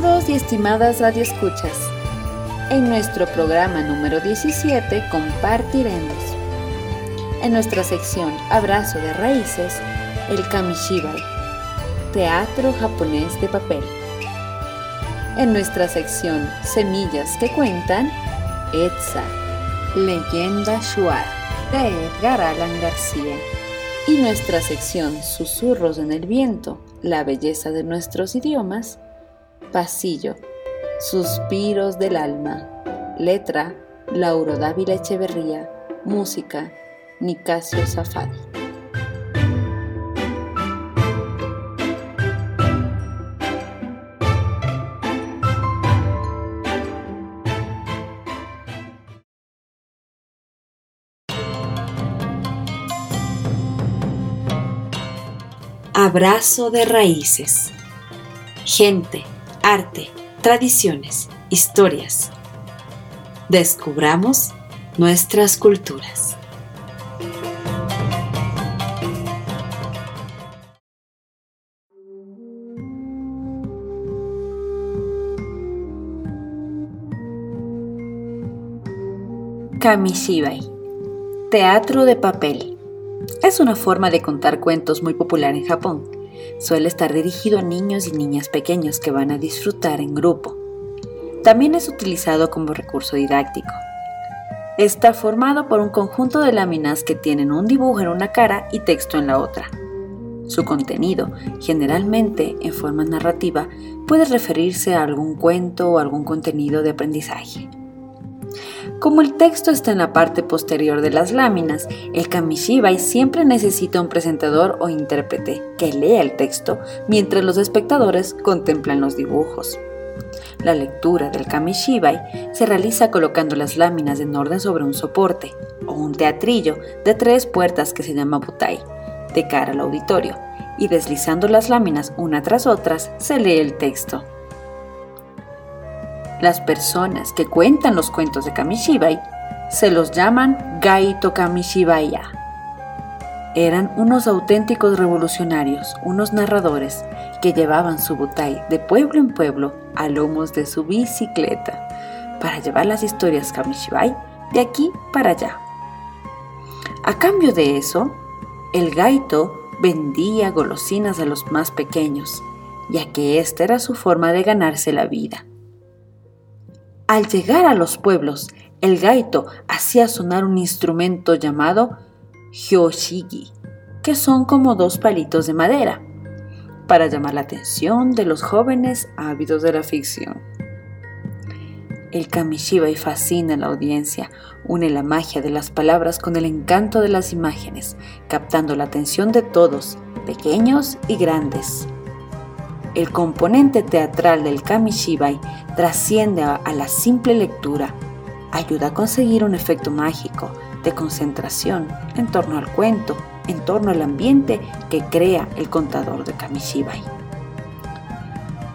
Estimados y estimadas radioescuchas, en nuestro programa número 17 compartiremos en nuestra sección Abrazo de Raíces el Kamishibai, teatro japonés de papel. En nuestra sección Semillas que cuentan, Etza, leyenda Shuar de Edgar Allan García. Y nuestra sección Susurros en el viento, la belleza de nuestros idiomas, Pasillo, Suspiros del alma. Letra, Lauro Dávila Echeverría. Música, Nicasio Zafadi. Abrazo de raíces. Gente, arte, tradiciones, historias. Descubramos nuestras culturas. Kamishibai, teatro de papel. Es una forma de contar cuentos muy popular en Japón Suele estar dirigido a niños y niñas pequeños que van a disfrutar en grupo. También es utilizado como recurso didáctico. Está formado por un conjunto de láminas que tienen un dibujo en una cara y texto en la otra. Su contenido, generalmente en forma narrativa, puede referirse a algún cuento o algún contenido de aprendizaje. Como el texto está en la parte posterior de las láminas, el kamishibai siempre necesita un presentador o intérprete que lea el texto mientras los espectadores contemplan los dibujos. La lectura del kamishibai se realiza colocando las láminas en orden sobre un soporte o un teatrillo de tres puertas que se llama butai, de cara al auditorio, y deslizando las láminas una tras otras se lee el texto. Las personas que cuentan los cuentos de Kamishibai se los llaman Gaito Kamishibaya. Eran unos auténticos revolucionarios, unos narradores que llevaban su butai de pueblo en pueblo a lomos de su bicicleta para llevar las historias Kamishibai de aquí para allá. A cambio de eso, el gaito vendía golosinas a los más pequeños, ya que esta era su forma de ganarse la vida. Al llegar a los pueblos, el gaito hacía sonar un instrumento llamado hyoshigi, que son como dos palitos de madera, para llamar la atención de los jóvenes ávidos de la ficción. El kamishibai fascina a la audiencia, une la magia de las palabras con el encanto de las imágenes, captando la atención de todos, pequeños y grandes. El componente teatral del kamishibai trasciende a, la simple lectura, ayuda a conseguir un efecto mágico de concentración en torno al cuento, en torno al ambiente que crea el contador de kamishibai.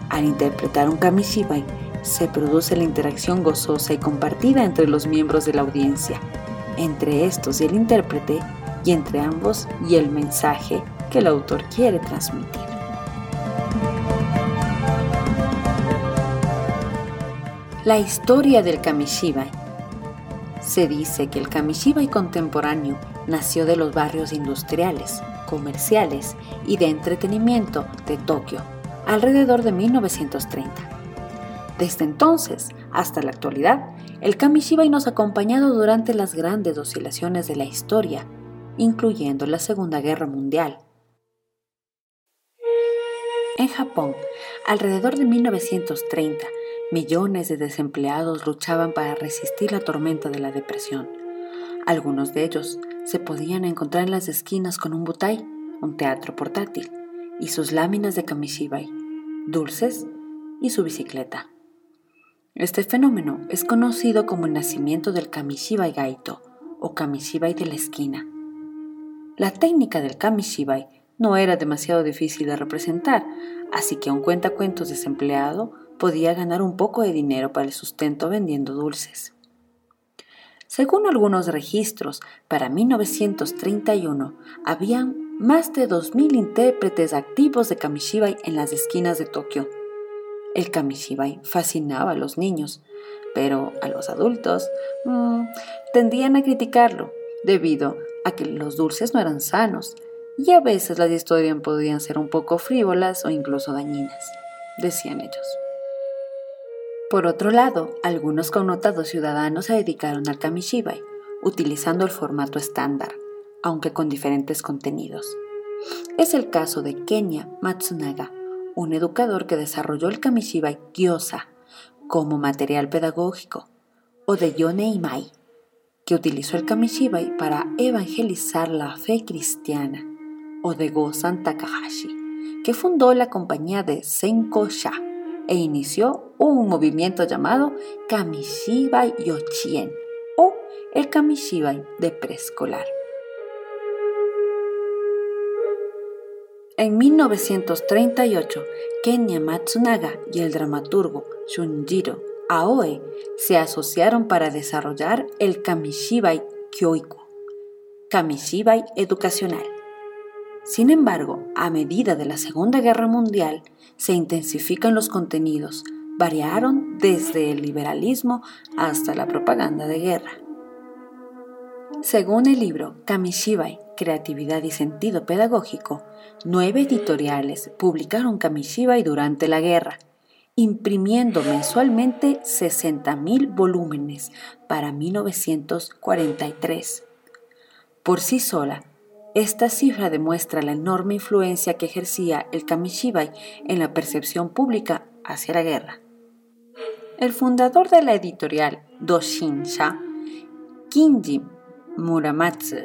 Al interpretar un kamishibai, se produce la interacción gozosa y compartida entre los miembros de la audiencia, entre estos y el intérprete, y entre ambos y el mensaje que el autor quiere transmitir. La historia del Kamishibai. Se dice que el Kamishibai contemporáneo nació de los barrios industriales, comerciales y de entretenimiento de Tokio alrededor de 1930. Desde entonces hasta la actualidad, el Kamishibai nos ha acompañado durante las grandes oscilaciones de la historia, incluyendo la Segunda Guerra Mundial. En Japón, alrededor de 1930, millones de desempleados luchaban para resistir la tormenta de la depresión. Algunos de ellos se podían encontrar en las esquinas con un butai, un teatro portátil, y sus láminas de kamishibai, dulces y su bicicleta. Este fenómeno es conocido como el nacimiento del kamishibai gaito o kamishibai de la esquina. La técnica del kamishibai no era demasiado difícil de representar, así que un cuentacuentos desempleado podía ganar un poco de dinero para el sustento vendiendo dulces. Según algunos registros, para 1931 habían más de 2.000 intérpretes activos de kamishibai en las esquinas de Tokio. El kamishibai fascinaba a los niños, pero a los adultos mm, tendían a criticarlo debido a que los dulces no eran sanos y a veces las historias podían ser un poco frívolas o incluso dañinas, decían ellos. Por otro lado, algunos connotados ciudadanos se dedicaron al kamishibai, utilizando el formato estándar, aunque con diferentes contenidos. Es el caso de Kenya Matsunaga, un educador que desarrolló el kamishibai gyoza como material pedagógico, o de Yone Imai, que utilizó el kamishibai para evangelizar la fe cristiana, o de Gosan Takahashi, que fundó la compañía de Senko e inició un movimiento llamado Kamishibai Yochien o el Kamishibai de preescolar. En 1938, Kenya Matsunaga y el dramaturgo Shunjiro Aoe se asociaron para desarrollar el Kamishibai Kyoiku, Kamishibai educacional. Sin embargo, a medida de la Segunda Guerra Mundial, se intensifican los contenidos, variaron desde el liberalismo hasta la propaganda de guerra. Según el libro Kamishibai, Creatividad y Sentido Pedagógico, nueve editoriales publicaron Kamishibai durante la guerra, imprimiendo mensualmente 60.000 volúmenes para 1943. Por sí sola, esta cifra demuestra la enorme influencia que ejercía el kamishibai en la percepción pública hacia la guerra. El fundador de la editorial Doshinsha, Kinji Muramatsu,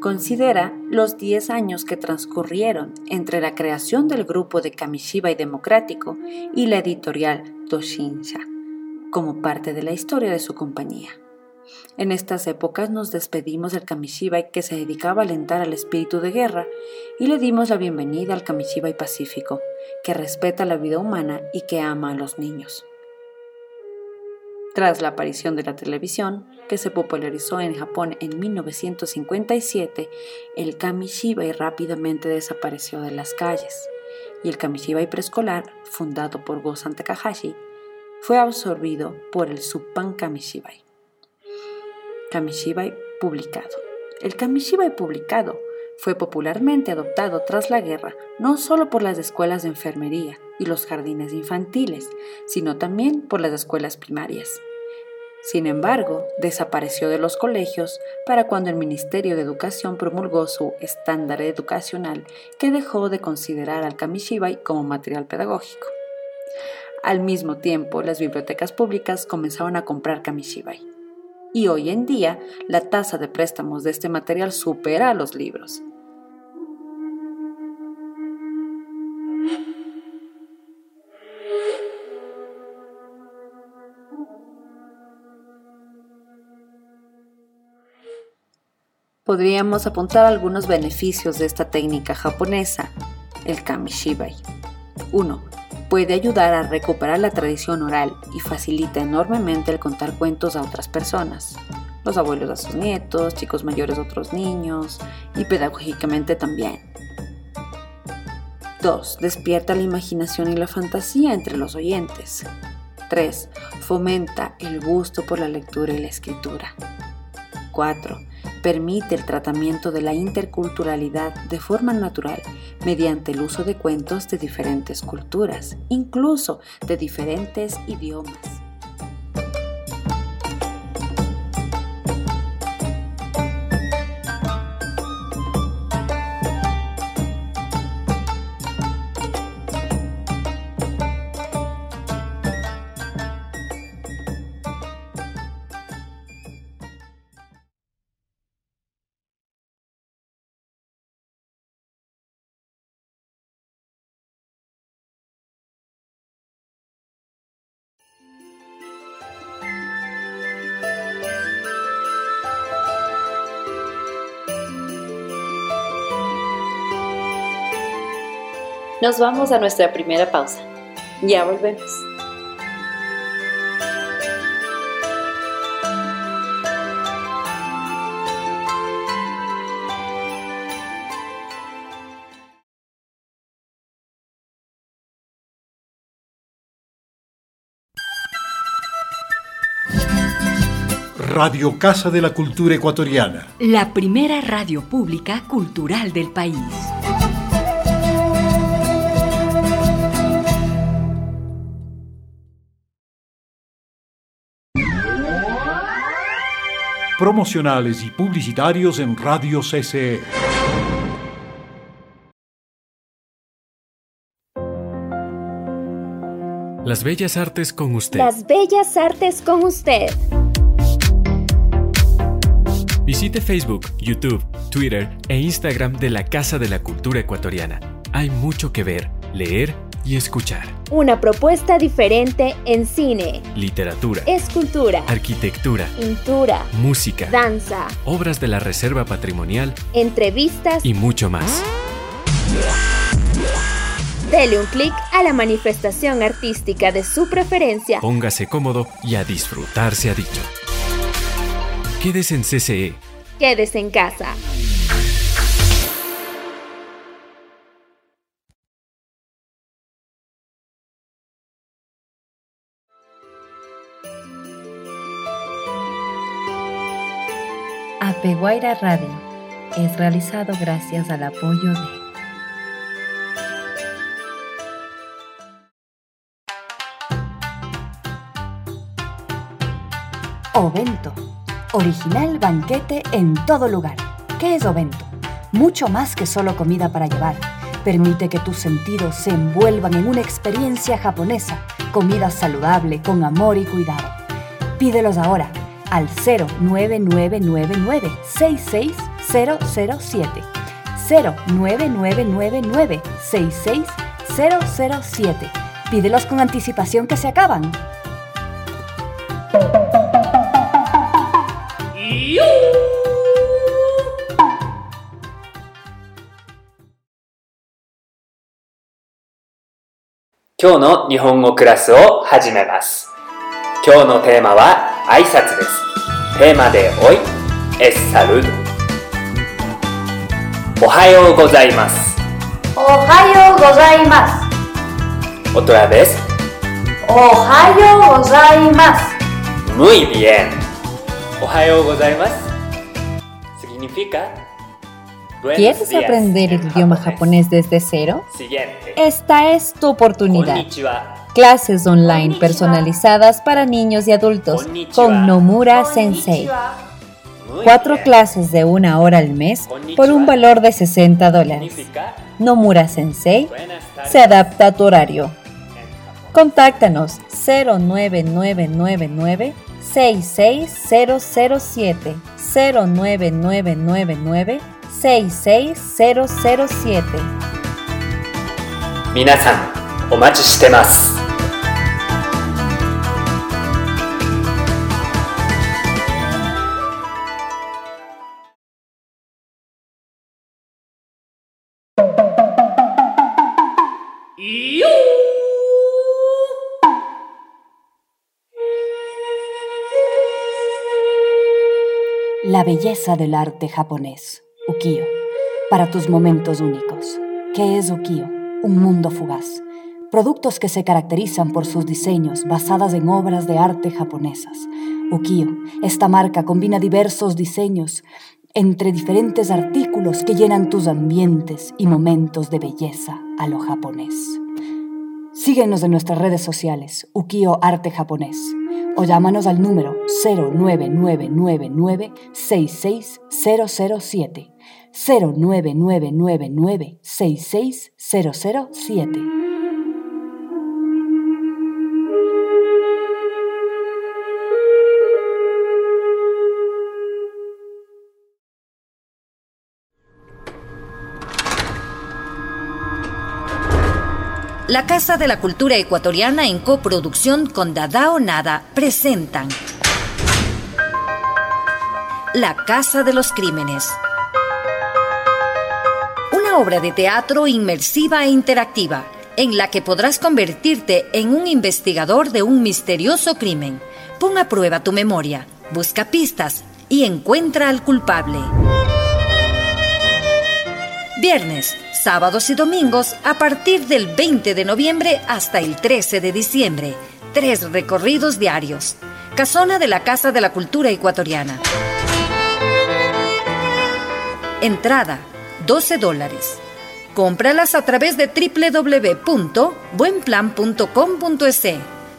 considera los 10 años que transcurrieron entre la creación del grupo de Kamishibai Democrático y la editorial Doshinsha como parte de la historia de su compañía. En estas épocas nos despedimos del Kamishibai que se dedicaba a alentar al espíritu de guerra y le dimos la bienvenida al Kamishibai pacífico, que respeta la vida humana y que ama a los niños. Tras la aparición de la televisión, que se popularizó en Japón en 1957, el Kamishibai rápidamente desapareció de las calles y el Kamishibai preescolar, fundado por Gosan Takahashi, fue absorbido por el Suppan Kamishibai. Kamishibai publicado. El Kamishibai publicado fue popularmente adoptado tras la guerra no solo por las escuelas de enfermería y los jardines infantiles, sino también por las escuelas primarias. Sin embargo, desapareció de los colegios para cuando el Ministerio de Educación promulgó su estándar educacional que dejó de considerar al Kamishibai como material pedagógico. Al mismo tiempo, las bibliotecas públicas comenzaron a comprar Kamishibai y hoy en día la tasa de préstamos de este material supera a los libros. Podríamos apuntar algunos beneficios de esta técnica japonesa, el kamishibai. 1 puede ayudar a recuperar la tradición oral y facilita enormemente el contar cuentos a otras personas, los abuelos a sus nietos, chicos mayores a otros niños y pedagógicamente también. 2. Despierta la imaginación y la fantasía entre los oyentes. 3. Fomenta el gusto por la lectura y la escritura. 4 permite el tratamiento de la interculturalidad de forma natural mediante el uso de cuentos de diferentes culturas, incluso de diferentes idiomas. Nos vamos a nuestra primera pausa. Ya volvemos. Radio Casa de la Cultura Ecuatoriana. La primera radio pública cultural del país. Promocionales y publicitarios en Radio CCE. Las Bellas Artes con usted. Las Bellas Artes con usted. Visite Facebook, YouTube, Twitter e Instagram de la Casa de la Cultura Ecuatoriana. Hay mucho que ver, leer y escuchar. Una propuesta diferente en cine, literatura, escultura, arquitectura, pintura, música, danza, obras de la Reserva Patrimonial, entrevistas y mucho más. Dele un clic a la manifestación artística de su preferencia. Póngase cómodo y a disfrutar se ha dicho. Quédese en CCE. Quédese en casa. Apeguaira Radio es realizado gracias al apoyo de Ovento Original banquete en todo lugar. ¿Qué es Ovento? Mucho más que solo comida para llevar. Permite que tus sentidos se envuelvan en una experiencia japonesa, comida saludable, con amor y cuidado. Pídelos ahora al 09999 66007. 09999 66007. Pídelos con anticipación que se acaban. 今日の日本語クラスを始めます。今日のテーマは 挨拶です。テーマでおい、エスサルド。おはようございます。おはようございます。オトラです。おはようございます。Muy bien. おはようございます。Significa ¿Quieres aprender el idioma japonés desde cero? Esta es tu oportunidad. clases online personalizadas para niños y adultos con Nomura Sensei. Cuatro clases de una hora al mes por un valor de 60 dólares. Nomura Sensei se adapta a tu horario. Contáctanos 09999 66007 09999 66007 Minasan お待ちしてますいよ La belleza del arte japonés. Ukiyo, para tus momentos únicos. ¿Qué es Ukiyo? Un mundo fugaz. Productos que se caracterizan por sus diseños basadas en obras de arte japonesas. Ukiyo, esta marca combina diversos diseños entre diferentes artículos que llenan tus ambientes y momentos de belleza a lo japonés. Síguenos en nuestras redes sociales, Ukiyo Arte Japonés, o llámanos al número 09999 66007 La Casa de la Cultura Ecuatoriana en coproducción con Dadao Nada presentan La Casa de los Crímenes una obra de teatro inmersiva e interactiva en la que podrás convertirte en un investigador de un misterioso crimen. Pon a prueba tu memoria, busca pistas y encuentra al culpable. Viernes, sábados y domingos a partir del 20 de noviembre hasta el 13 de diciembre. Tres recorridos diarios. Casona de la Casa de la Cultura Ecuatoriana. Entrada, 12 dólares. Cómpralas a través de www.buenplan.com.es.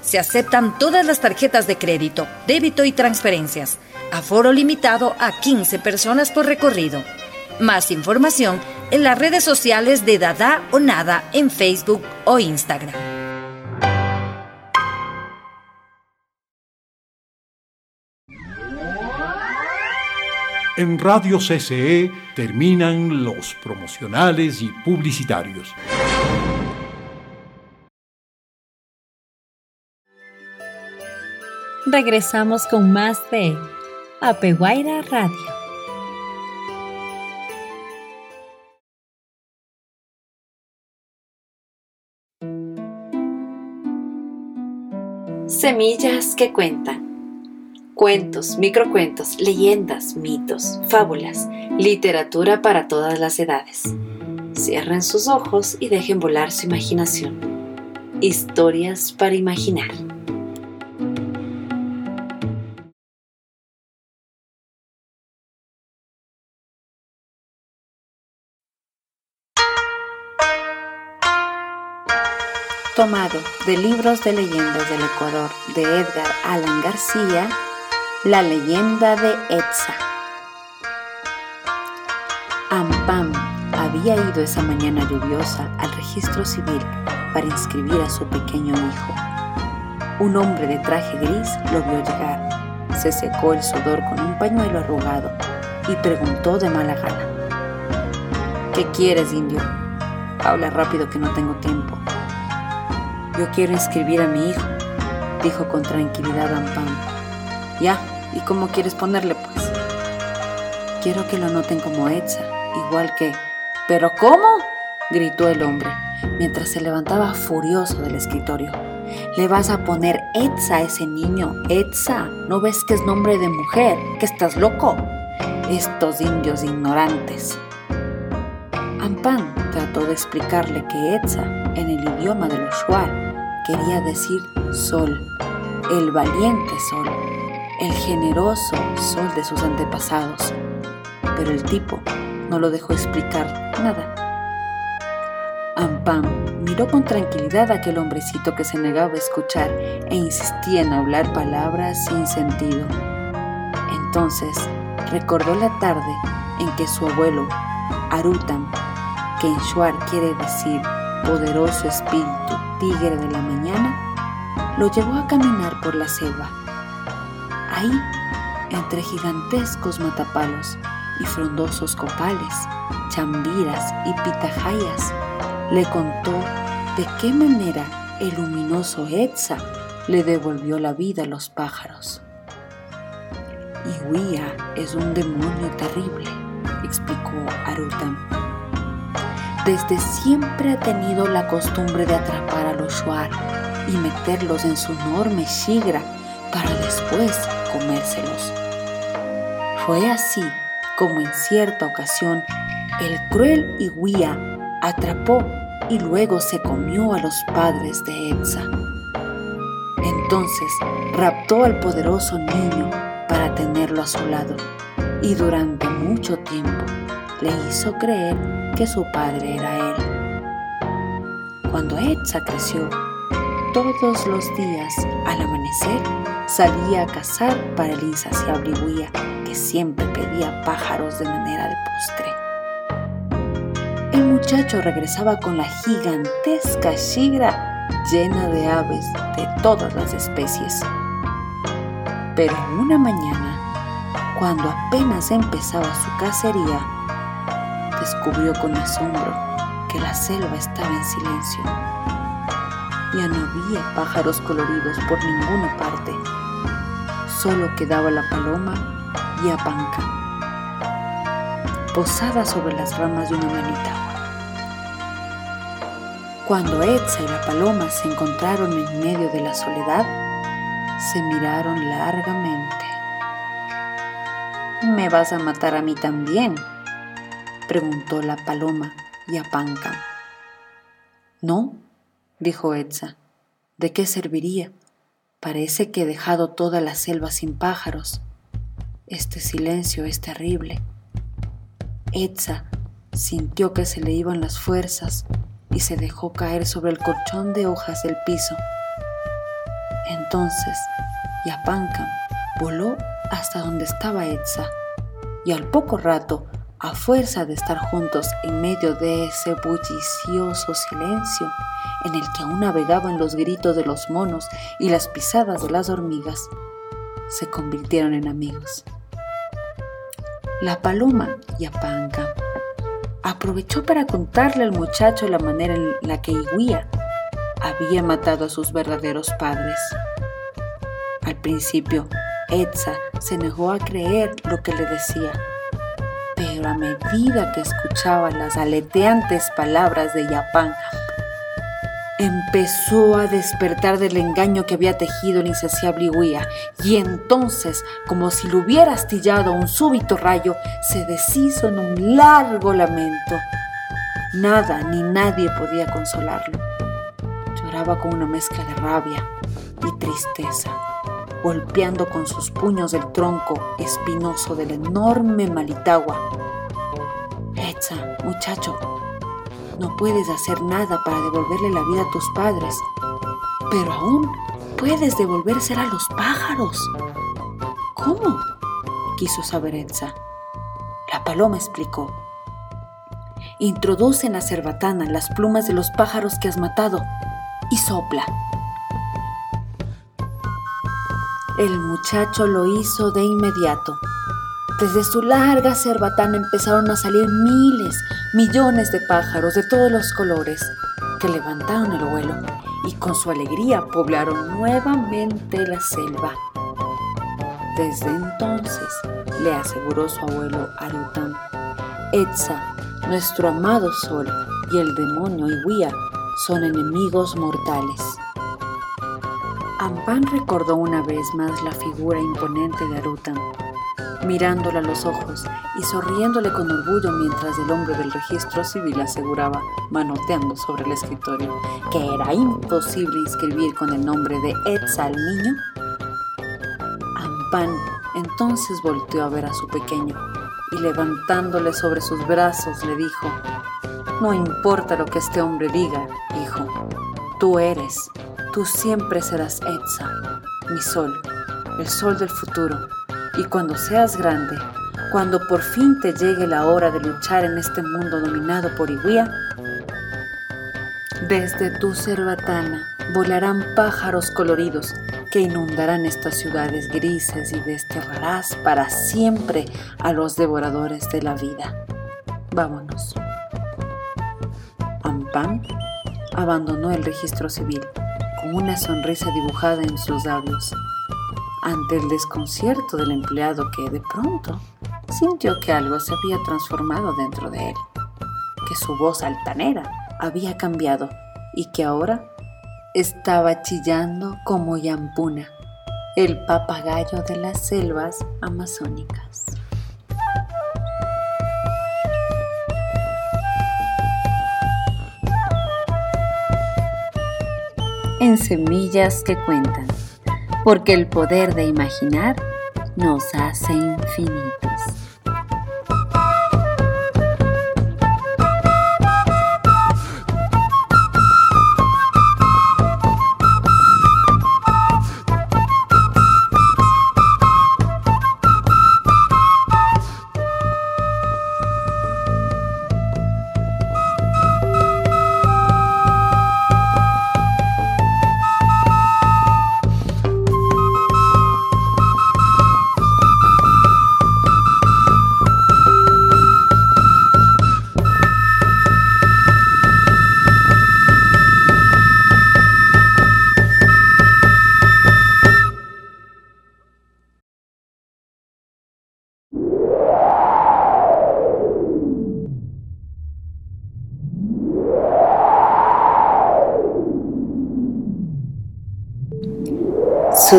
Se aceptan todas las tarjetas de crédito, débito y transferencias. Aforo limitado a 15 personas por recorrido. Más información en las redes sociales de Dada o Nada en Facebook o Instagram. En Radio CCE terminan los promocionales y publicitarios. Regresamos con más de Apeguaira Radio. Semillas que cuentan. Cuentos, microcuentos, leyendas, mitos, fábulas, literatura para todas las edades. Cierren sus ojos y dejen volar su imaginación. Historias para imaginar. De libros de leyendas del Ecuador de Edgar Allan García, La leyenda de Etza. Ampam había ido esa mañana lluviosa al registro civil para inscribir a su pequeño hijo. Un hombre de traje gris lo vio llegar, se secó el sudor con un pañuelo arrugado y preguntó de mala gana. ¿Qué quieres, indio? Habla rápido que no tengo tiempo. Yo quiero inscribir a mi hijo, dijo con tranquilidad Ampam. Ya, ¿y cómo quieres ponerle pues? Quiero que lo noten como Etza, igual que... ¿Pero cómo? gritó el hombre, mientras se levantaba furioso del escritorio. Le vas a poner Etza a ese niño. Etza, ¿no ves que es nombre de mujer? ¿Que estás loco? Estos indios ignorantes. Ampan trató de explicarle que Etza, en el idioma de los Shuar, quería decir sol, el valiente sol, el generoso sol de sus antepasados. Pero el tipo no lo dejó explicar nada. Ampam miró con tranquilidad a aquel hombrecito que se negaba a escuchar e insistía en hablar palabras sin sentido. Entonces recordó la tarde en que su abuelo, Arutam, que en Shuar quiere decir poderoso espíritu, tigre de la mañana, lo llevó a caminar por la selva. Ahí, entre gigantescos matapalos y frondosos copales, chambiras y pitajayas, le contó de qué manera el luminoso Etza le devolvió la vida a los pájaros. Iwia es un demonio terrible, explicó Arutam. Desde siempre ha tenido la costumbre de atrapar a los shuar y meterlos en su enorme shigra para después comérselos. Fue así como en cierta ocasión el cruel Iwia atrapó y luego se comió a los padres de Etza. Entonces raptó al poderoso niño para tenerlo a su lado y durante mucho tiempo le hizo creer que su padre era él. Cuando Etza creció, todos los días al amanecer salía a cazar para el insaciable Iwia que siempre pedía pájaros de manera de postre. El muchacho regresaba con la gigantesca shigra llena de aves de todas las especies. Pero una mañana, cuando apenas empezaba su cacería, descubrió con asombro que la selva estaba en silencio. Ya no había pájaros coloridos por ninguna parte. Solo quedaba la paloma y Apanca, posada sobre las ramas de una manita Cuando Etza y la paloma se encontraron en medio de la soledad, se miraron largamente. ¿Me vas a matar a mí también? Preguntó la paloma y a. No, dijo Etza, ¿de qué serviría? Parece que he dejado toda la selva sin pájaros. Este silencio es terrible. Etza sintió que se le iban las fuerzas y se dejó caer sobre el colchón de hojas del piso. Entonces, Yapankam voló hasta donde estaba Etza y al poco rato, a fuerza de estar juntos en medio de ese bullicioso silencio en el que aún navegaban los gritos de los monos y las pisadas de las hormigas, se convirtieron en amigos. La paloma Yapankam aprovechó para contarle al muchacho la manera en la que Iguía había matado a sus verdaderos padres. Al principio, Etza se negó a creer lo que le decía, pero a medida que escuchaba las aleteantes palabras de Yapán, empezó a despertar del engaño que había tejido el insaciable Iguía, y entonces, como si lo hubiera astillado un súbito rayo, se deshizo en un largo lamento. Nada ni nadie podía consolarlo. Lloraba con una mezcla de rabia y tristeza, golpeando con sus puños el tronco espinoso del enorme Malitagua. Etza, muchacho, no puedes hacer nada para devolverle la vida a tus padres, pero aún puedes devolvérsela a los pájaros. ¿Cómo? quiso saber Etza. La paloma explicó. Introduce en la cerbatana las plumas de los pájaros que has matado y sopla. El muchacho lo hizo de inmediato. Desde su larga cerbatana empezaron a salir miles, millones de pájaros de todos los colores que levantaron el vuelo y con su alegría poblaron nuevamente la selva. Desde entonces, le aseguró su abuelo Arutan, Etza, nuestro amado sol y el demonio Iwia son enemigos mortales. Ampan recordó una vez más la figura imponente de Arutan, mirándole a los ojos y sonriéndole con orgullo mientras el hombre del registro civil aseguraba, manoteando sobre el escritorio, que era imposible inscribir con el nombre de Etza al niño. Ampan entonces volteó a ver a su pequeño y levantándole sobre sus brazos le dijo, no importa lo que este hombre diga, hijo, tú eres, tú siempre serás Etza, mi sol, el sol del futuro, y cuando seas grande, cuando por fin te llegue la hora de luchar en este mundo dominado por Iguía, desde tu cerbatana volarán pájaros coloridos que inundarán estas ciudades grises y desterrarás para siempre a los devoradores de la vida. Vámonos. Ampan abandonó el registro civil una sonrisa dibujada en sus labios ante el desconcierto del empleado que de pronto sintió que algo se había transformado dentro de él, que su voz altanera había cambiado y que ahora estaba chillando como Yampuna, el papagayo de las selvas amazónicas. En semillas que cuentan, porque el poder de imaginar nos hace infinitos.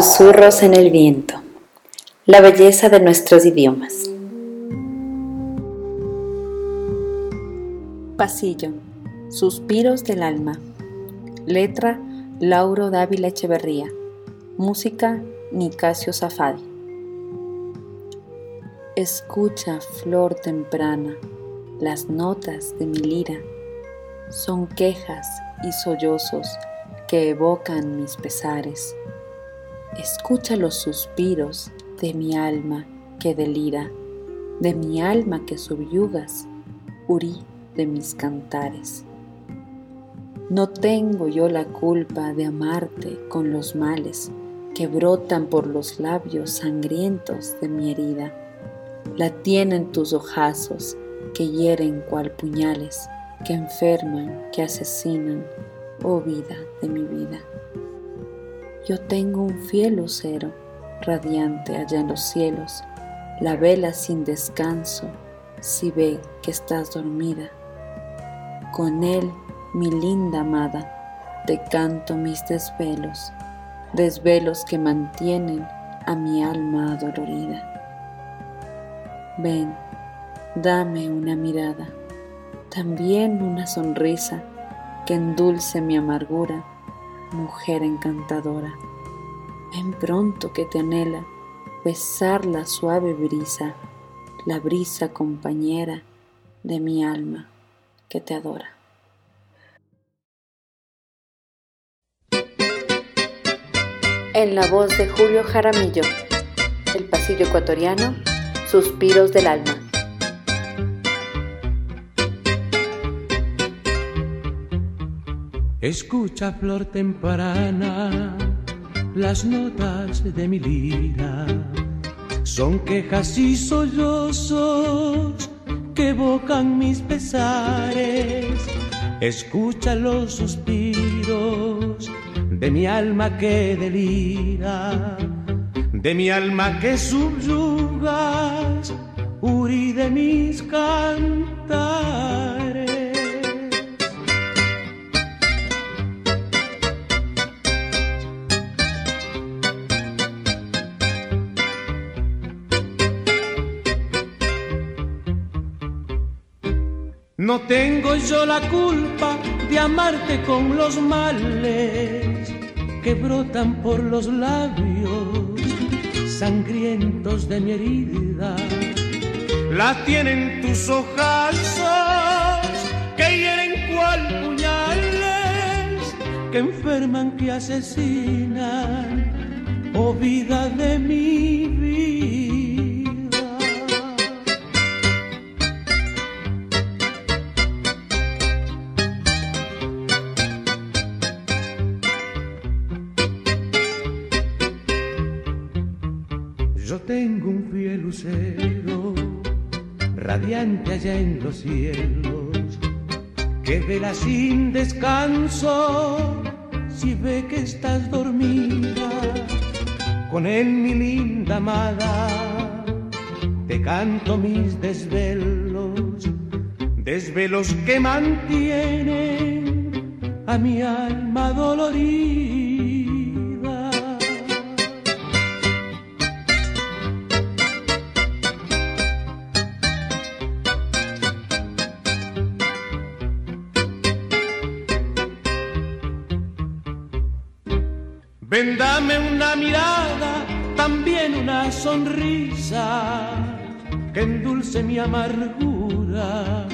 Susurros en el viento. La belleza de nuestros idiomas. Pasillo. Suspiros del alma. Letra Lauro Dávila Echeverría. Música Nicasio Zafadi. Escucha, flor temprana, las notas de mi lira. Son quejas y sollozos que evocan mis pesares. Escucha los suspiros de mi alma que delira, de mi alma que subyugas, hurí de mis cantares. No tengo yo la culpa de amarte con los males que brotan por los labios sangrientos de mi herida. La tienen tus ojazos que hieren cual puñales, que enferman, que asesinan, oh vida de mi vida. Yo tengo un fiel lucero radiante allá en los cielos, la vela sin descanso, si ve que estás dormida. Con él, mi linda amada, te canto mis desvelos, desvelos que mantienen a mi alma adolorida. Ven, dame una mirada, también una sonrisa que endulce mi amargura, mujer encantadora. Ven pronto que te anhela besar la suave brisa, la brisa compañera de mi alma que te adora. En la voz de Julio Jaramillo, El Pasillo Ecuatoriano, Suspiros del Alma. Escucha, flor temprana, las notas de mi lira. Son quejas y sollozos que evocan mis pesares. Escucha los suspiros de mi alma que delira, de mi alma que subyugas, hurí de mis cantares. No tengo yo la culpa de amarte con los males que brotan por los labios sangrientos de mi herida. La tienen tus ojazos que hieren cual puñales, que enferman, que asesinan, oh vida de mi cielos, que vela sin descanso si ve que estás dormida. Con él, mi linda amada, te canto mis desvelos, desvelos que mantienen a mi alma dolorida. Ven, dame una mirada, también una sonrisa que endulce mi amargura,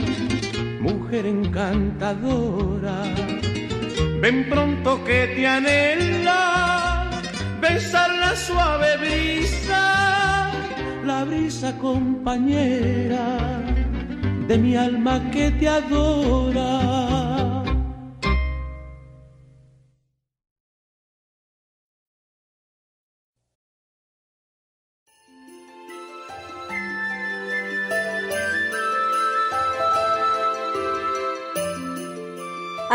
mujer encantadora. Ven pronto que te anhela besar la suave brisa, la brisa compañera de mi alma que te adora.